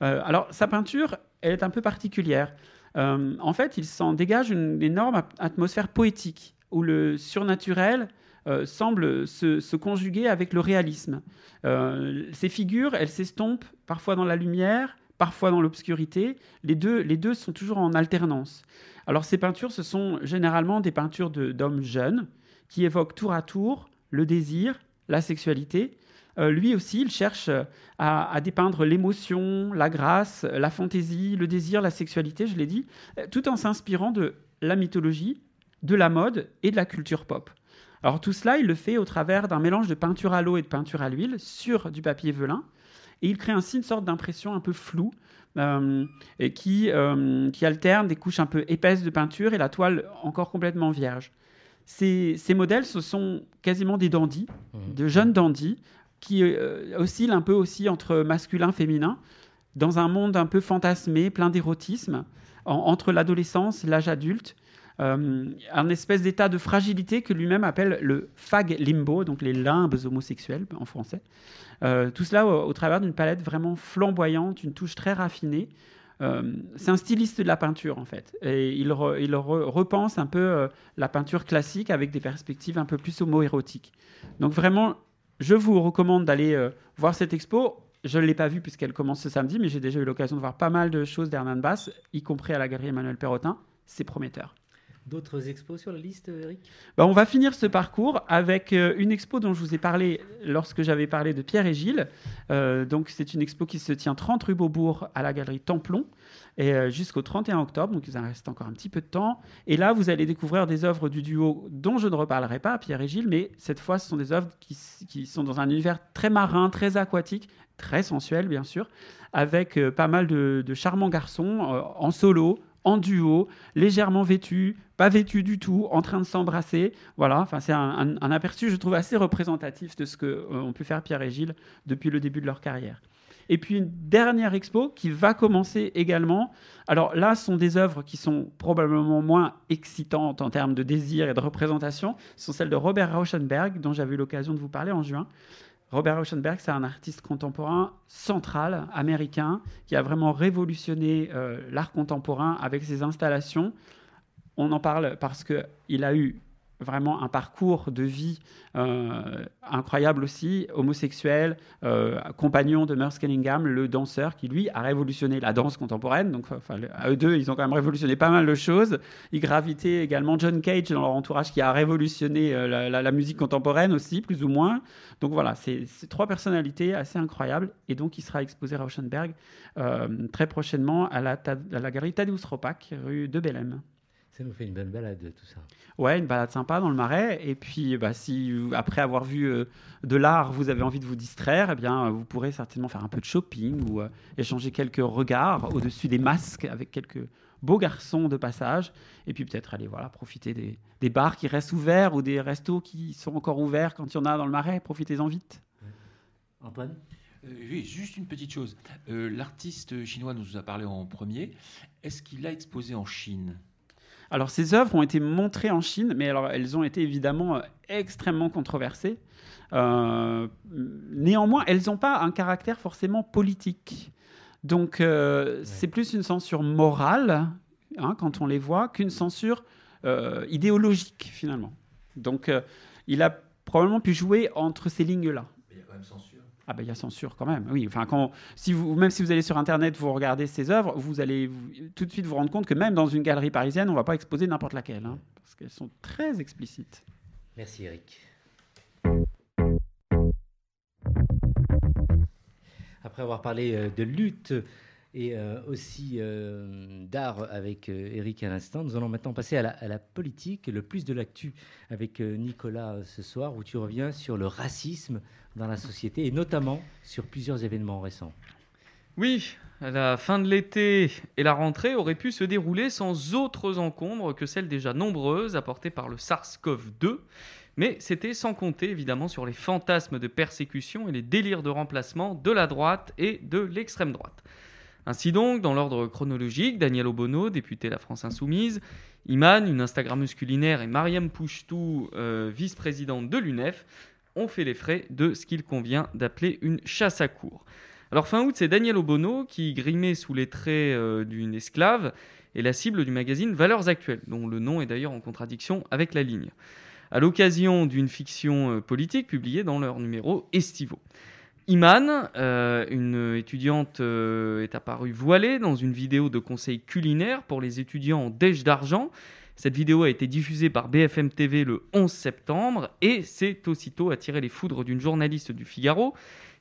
Euh, alors sa peinture, elle est un peu particulière. En fait, il s'en dégage une énorme atmosphère poétique où le surnaturel euh, semble se, conjuguer avec le réalisme. Euh, ces figures, elles s'estompent parfois dans la lumière, parfois dans l'obscurité. Les deux, les deux sont toujours en alternance. Alors ces peintures, ce sont généralement des peintures d'hommes jeunes qui évoquent tour à tour le désir, la sexualité. Euh, lui aussi, il cherche à, dépeindre l'émotion, la grâce, la fantaisie, le désir, la sexualité, je l'ai dit, tout en s'inspirant de la mythologie, de la mode et de la culture pop. Alors tout cela, il le fait au travers d'un mélange de peinture à l'eau et de peinture à l'huile sur du papier velin. Et il crée ainsi une sorte d'impression un peu floue euh, et qui, euh, qui alterne des couches un peu épaisses de peinture et la toile encore complètement vierge. Ces, ces modèles, ce sont quasiment des dandys, Mhm. de jeunes dandys, qui euh, oscillent un peu aussi entre masculin et féminin, dans un monde un peu fantasmé, plein d'érotisme, en- entre l'adolescence et l'âge adulte. Euh, un espèce d'état de fragilité que lui-même appelle le fag limbo, donc les limbes homosexuels en français. Euh, tout cela au, travers d'une palette vraiment flamboyante, une touche très raffinée. Euh, c'est un styliste de la peinture en fait. Et il, re- il re- repense un peu la peinture classique avec des perspectives un peu plus homo-érotiques. Donc vraiment, je vous recommande d'aller voir cette expo. Je ne l'ai pas vue puisqu'elle commence ce samedi, mais j'ai déjà eu l'occasion de voir pas mal de choses d'Hernan Bass, y compris à la galerie Emmanuel Perrotin. C'est prometteur. D'autres expos sur la liste, Eric? Bah, on va finir ce parcours avec euh, une expo dont je vous ai parlé lorsque j'avais parlé de Pierre et Gilles. Euh, donc c'est une expo qui se tient 30 rue Beaubourg à la galerie Templon euh, jusqu'au 31 octobre. Donc il en reste encore un petit peu de temps. Et là, vous allez découvrir des œuvres du duo dont je ne reparlerai pas, Pierre et Gilles, mais cette fois, ce sont des œuvres qui, sont dans un univers très marin, très aquatique, très sensuel bien sûr, avec pas mal de, charmants garçons en solo, en duo, légèrement vêtus, pas vêtus du tout, en train de s'embrasser. Voilà, enfin, c'est un, aperçu, je trouve, assez représentatif de ce que euh, pu faire Pierre et Gilles depuis le début de leur carrière. Et puis une dernière expo qui va commencer également. Alors là, ce sont des œuvres qui sont probablement moins excitantes en termes de désir et de représentation. Ce sont celles de Robert Rauschenberg, dont j'avais eu l'occasion de vous parler en juin. Robert Rauschenberg, c'est un artiste contemporain central, américain, qui a vraiment révolutionné euh, l'art contemporain avec ses installations. On en parle parce qu'il a eu vraiment un parcours de vie euh, incroyable aussi, homosexuel, euh, compagnon de Merce Cunningham, le danseur qui lui a révolutionné la danse contemporaine. Donc, enfin, à eux deux, ils ont quand même révolutionné pas mal de choses. Ils gravitaient également John Cage dans leur entourage qui a révolutionné euh, la, musique contemporaine aussi, plus ou moins. Donc voilà, c'est trois personnalités assez incroyables. Et donc, il sera exposé à Rauschenberg très prochainement à la, à la galerie Tadeusz Ropac, rue de Bellem. Ça nous fait une bonne balade, tout ça. Ouais, une balade sympa dans le marais. Et puis, bah, si après avoir vu euh, de l'art, vous avez envie de vous distraire, eh bien, euh, vous pourrez certainement faire un peu de shopping ou euh, échanger quelques regards au-dessus des masques avec quelques beaux garçons de passage. Et puis peut-être aller voilà, profiter des, des bars qui restent ouverts ou des restos qui sont encore ouverts quand il y en a dans le marais. Profitez-en vite. Antoine? Euh, oui, juste une petite chose. Euh, L'artiste chinois nous a parlé en premier. Est-ce qu'il a exposé en Chine? Alors, ces œuvres ont été montrées en Chine, mais alors elles ont été évidemment euh, extrêmement controversées. Euh, néanmoins, elles n'ont pas un caractère forcément politique. Donc, euh, c'est plus une censure morale, hein, quand on les voit, qu'une censure euh, idéologique, finalement. Donc, euh, il a probablement pu jouer entre ces lignes-là. Il y a quand même censure. Ah ben il y a censure quand même. Oui, enfin quand si vous même si vous allez sur internet vous regardez ces œuvres, vous allez tout de suite vous rendre compte que même dans une galerie parisienne, on va pas exposer n'importe laquelle hein, parce qu'elles sont très explicites. Merci Eric. Après avoir parlé euh, de lutte et euh, aussi euh, d'art avec euh, Eric à l'instant, nous allons maintenant passer à la, à la politique, le plus de l'actu avec euh, Nicolas ce soir, où tu reviens sur le racisme dans la société et notamment sur plusieurs événements récents. Oui, la fin de l'été et la rentrée auraient pu se dérouler sans autres encombres que celles déjà nombreuses apportées par le SARS-CoV-2. Mais c'était sans compter évidemment sur les fantasmes de persécution et les délires de remplacement de la droite et de l'extrême droite. Ainsi donc, dans l'ordre chronologique, Daniel Obono, député La France Insoumise, Iman, une Instagrammeuse culinaire, et Mariam Pouchtou, euh, vice-présidente de l'UNEF, ont fait les frais de ce qu'il convient d'appeler une chasse à cour. Alors fin août, c'est Daniel Obono qui, grimé sous les traits euh, d'une esclave, est la cible du magazine Valeurs Actuelles, dont le nom est d'ailleurs en contradiction avec la ligne, à l'occasion d'une fiction euh, politique publiée dans leur numéro estivaux. Iman, euh, une étudiante, euh, est apparue voilée dans une vidéo de conseil culinaire pour les étudiants en déj d'argent. Cette vidéo a été diffusée par BFM TV le 11 septembre et s'est aussitôt attiré les foudres d'une journaliste du Figaro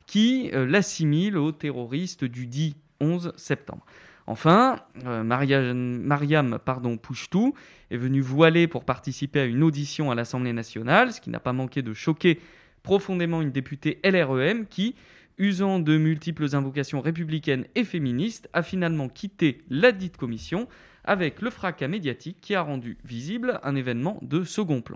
qui euh, l'assimile au terroriste du dit 11 septembre. Enfin, Maria- Mariam pardon, Pouchtou est venue voilée pour participer à une audition à l'Assemblée nationale, ce qui n'a pas manqué de choquer profondément une députée LREM qui, usant de multiples invocations républicaines et féministes, a finalement quitté la dite commission avec le fracas médiatique qui a rendu visible un événement de second plan.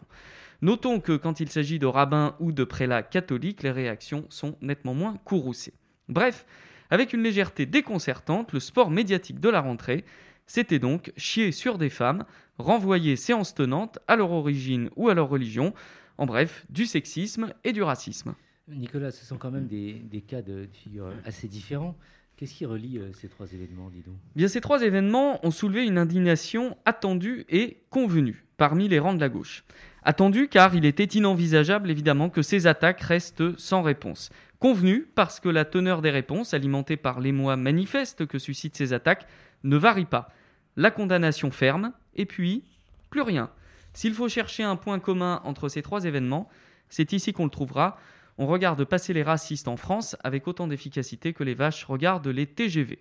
Notons que quand il s'agit de rabbins ou de prélats catholiques, les réactions sont nettement moins courroucées. Bref, avec une légèreté déconcertante, le sport médiatique de la rentrée, c'était donc chier sur des femmes, renvoyer séances tenantes à leur origine ou à leur religion, en bref, du sexisme et du racisme. Nicolas, ce sont quand même des, des cas de, de figure assez différents. Qu'est-ce qui relie euh, ces trois événements, dis donc? Bien, ces trois événements ont soulevé une indignation attendue et convenue parmi les rangs de la gauche. Attendue car il était inenvisageable évidemment que ces attaques restent sans réponse. Convenue parce que la teneur des réponses, alimentée par l'émoi manifeste que suscitent ces attaques, ne varie pas. La condamnation ferme, et puis plus rien. S'il faut chercher un point commun entre ces trois événements, c'est ici qu'on le trouvera. On regarde passer les racistes en France avec autant d'efficacité que les vaches regardent les TGV.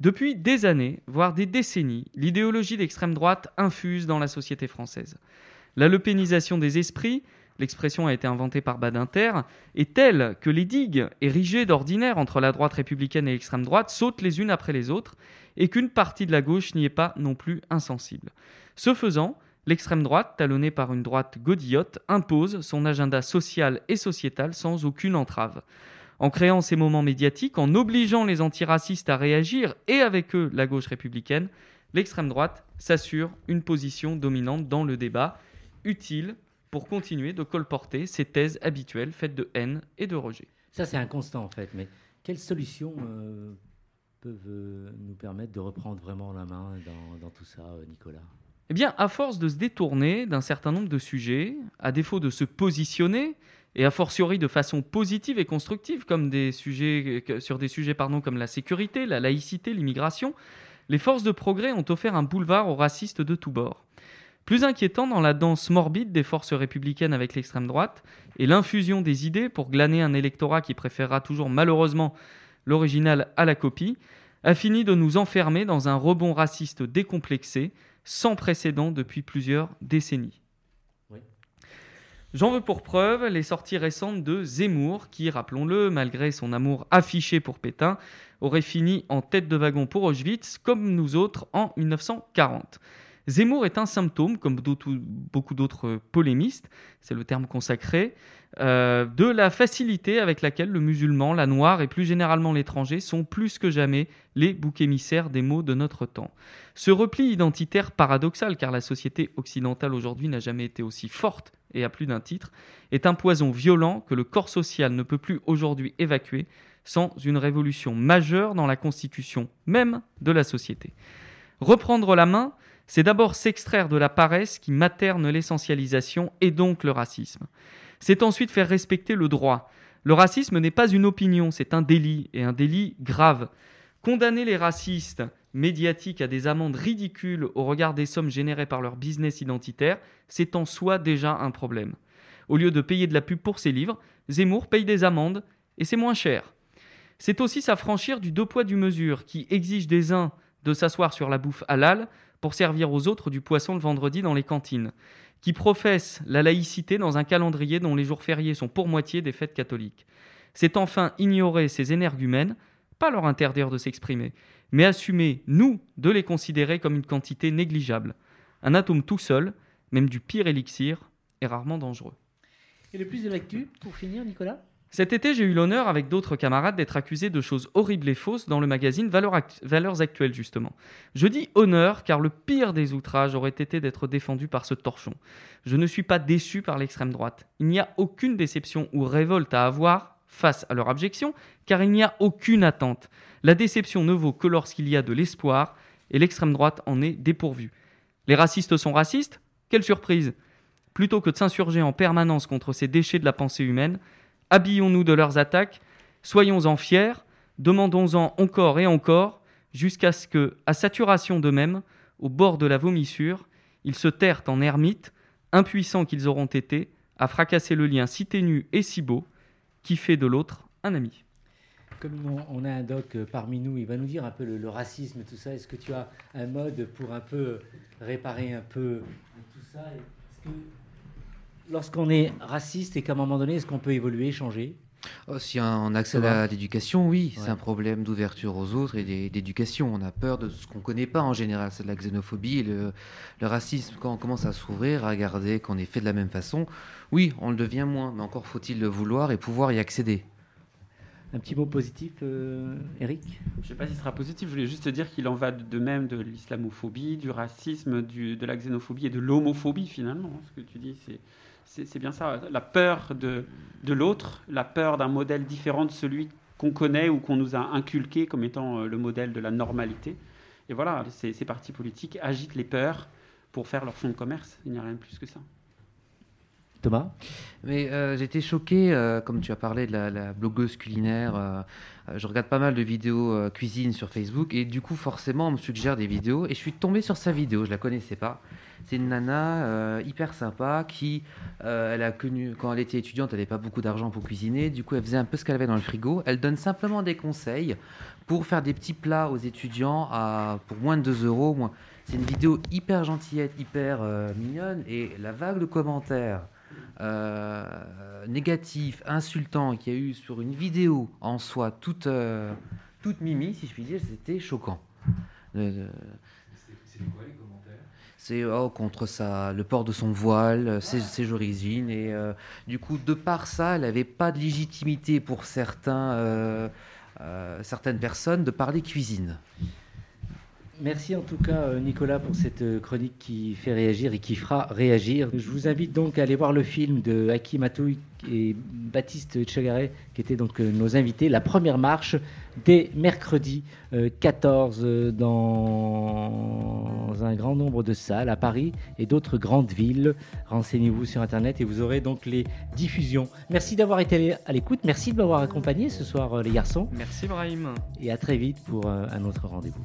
Depuis des années, voire des décennies, l'idéologie d'extrême droite infuse dans la société française. La lepénisation des esprits, l'expression a été inventée par Badinter, est telle que les digues, érigées d'ordinaire entre la droite républicaine et l'extrême droite, sautent les unes après les autres, et qu'une partie de la gauche n'y est pas non plus insensible. Ce faisant, l'extrême droite, talonnée par une droite godillotte, impose son agenda social et sociétal sans aucune entrave. En créant ces moments médiatiques, en obligeant les antiracistes à réagir et avec eux la gauche républicaine, l'extrême droite s'assure une position dominante dans le débat, utile pour continuer de colporter ses thèses habituelles faites de haine et de rejet. Ça, c'est un constant en fait. Mais quelles solutions euh, peuvent euh, nous permettre de reprendre vraiment la main dans, tout ça, euh, Nicolas? Eh bien, à force de se détourner d'un certain nombre de sujets, à défaut de se positionner, et a fortiori de façon positive et constructive, comme des sujets, sur des sujets comme la sécurité, la laïcité, l'immigration, les forces de progrès ont offert un boulevard aux racistes de tous bords. Plus inquiétant dans la danse morbide des forces républicaines avec l'extrême droite et l'infusion des idées pour glaner un électorat qui préférera toujours malheureusement l'original à la copie, a fini de nous enfermer dans un rebond raciste décomplexé, sans précédent depuis plusieurs décennies. Oui. J'en veux pour preuve les sorties récentes de Zemmour, qui, rappelons-le, malgré son amour affiché pour Pétain, aurait fini en tête de wagon pour Auschwitz, comme nous autres en 1940. Zemmour est un symptôme, comme beaucoup d'autres polémistes, c'est le terme consacré, euh, de la facilité avec laquelle le musulman, la noire et plus généralement l'étranger sont plus que jamais les boucs émissaires des maux de notre temps. Ce repli identitaire paradoxal, car la société occidentale aujourd'hui n'a jamais été aussi forte et à plus d'un titre, est un poison violent que le corps social ne peut plus aujourd'hui évacuer sans une révolution majeure dans la constitution même de la société. Reprendre la main, c'est d'abord s'extraire de la paresse qui materne l'essentialisation et donc le racisme. C'est ensuite faire respecter le droit. Le racisme n'est pas une opinion, c'est un délit, et un délit grave. Condamner les racistes médiatiques à des amendes ridicules au regard des sommes générées par leur business identitaire, c'est en soi déjà un problème. Au lieu de payer de la pub pour ses livres, Zemmour paye des amendes, et c'est moins cher. C'est aussi s'affranchir du deux poids du mesure qui exige des uns de s'asseoir sur la bouffe halal pour servir aux autres du poisson le vendredi dans les cantines, qui professe la laïcité dans un calendrier dont les jours fériés sont pour moitié des fêtes catholiques. C'est enfin ignorer ces énergumènes, pas leur interdire de s'exprimer, mais assumer, nous, de les considérer comme une quantité négligeable. Un atome tout seul, même du pire élixir, est rarement dangereux. Et le plus de l'actu, pour finir, Nicolas? Cet été, j'ai eu l'honneur, avec d'autres camarades, d'être accusé de choses horribles et fausses dans le magazine Valeurs, Act- Valeurs Actuelles, justement. Je dis honneur car le pire des outrages aurait été d'être défendu par ce torchon. Je ne suis pas déçu par l'extrême droite. Il n'y a aucune déception ou révolte à avoir face à leur abjection, car il n'y a aucune attente. La déception ne vaut que lorsqu'il y a de l'espoir, et l'extrême droite en est dépourvue. Les racistes sont racistes? Quelle surprise Plutôt que de s'insurger en permanence contre ces déchets de la pensée humaine, habillons-nous de leurs attaques, soyons-en fiers, demandons-en encore et encore, jusqu'à ce que, à saturation d'eux-mêmes, au bord de la vomissure, ils se terrent en ermites, impuissants qu'ils auront été, à fracasser le lien si ténu et si beau, qui fait de l'autre un ami. Comme on, a un doc euh, parmi nous, il va nous dire un peu le, racisme, tout ça. Est-ce que tu as un mode pour un peu réparer un peu tout ça? Lorsqu'on est raciste et qu'à un moment donné, est-ce qu'on peut évoluer, changer? Oh, si on accède à l'éducation, oui, Ouais. c'est un problème d'ouverture aux autres et d'é- d'éducation. On a peur de ce qu'on ne connaît pas en général, c'est de la xénophobie, le, le racisme. Quand on commence à s'ouvrir, à regarder qu'on est fait de la même façon, oui, on le devient moins, mais encore faut-il le vouloir et pouvoir y accéder. Un petit mot positif, euh, Eric? Je ne sais pas si ce sera positif, je voulais juste te dire qu'il en va de même de l'islamophobie, du racisme, du- de la xénophobie et de l'homophobie finalement. hein, Ce que tu dis, c'est- c'est bien ça. La peur de, de l'autre, la peur d'un modèle différent de celui qu'on connaît ou qu'on nous a inculqué comme étant euh, le modèle de la normalité. Et voilà, ces, ces partis politiques agitent les peurs pour faire leur fonds de commerce. Il n'y a rien de plus que ça. Thomas? Mais euh, j'étais choqué, euh, comme tu as parlé de la, blogueuse culinaire. euh, je regarde pas mal de vidéos cuisine sur Facebook et du coup, forcément, on me suggère des vidéos et je suis tombé sur sa vidéo. Je la connaissais pas. C'est une nana hyper sympa qui, elle a connu quand elle était étudiante, elle n'avait pas beaucoup d'argent pour cuisiner. Du coup, elle faisait un peu ce qu'elle avait dans le frigo. Elle donne simplement des conseils pour faire des petits plats aux étudiants pour moins de 2 euros. C'est une vidéo hyper gentillette, hyper mignonne et la vague de commentaires euh, négatif, insultant qu'il y a eu sur une vidéo en soi, toute, euh, toute mimi, si je puis dire, c'était choquant. Euh, C'est quoi les commentaires? C'est oh, contre ça, le port de son voile, ses, ses origines. Et euh, du coup, de par ça, elle n'avait pas de légitimité pour certains, euh, euh, certaines personnes de parler cuisine. Merci en tout cas euh, Nicolas pour cette euh, chronique qui fait réagir et qui fera réagir. Je vous invite donc à aller voir le film de Hakim Atouy et Baptiste Tchegaray qui étaient donc euh, nos invités. La première marche dès mercredi euh, 14 euh, dans un grand nombre de salles à Paris et d'autres grandes villes. Renseignez-vous sur internet et vous aurez donc les diffusions. Merci d'avoir été à l'écoute. Merci de m'avoir accompagné ce soir les garçons Merci Brahim. et à très vite pour un autre rendez-vous.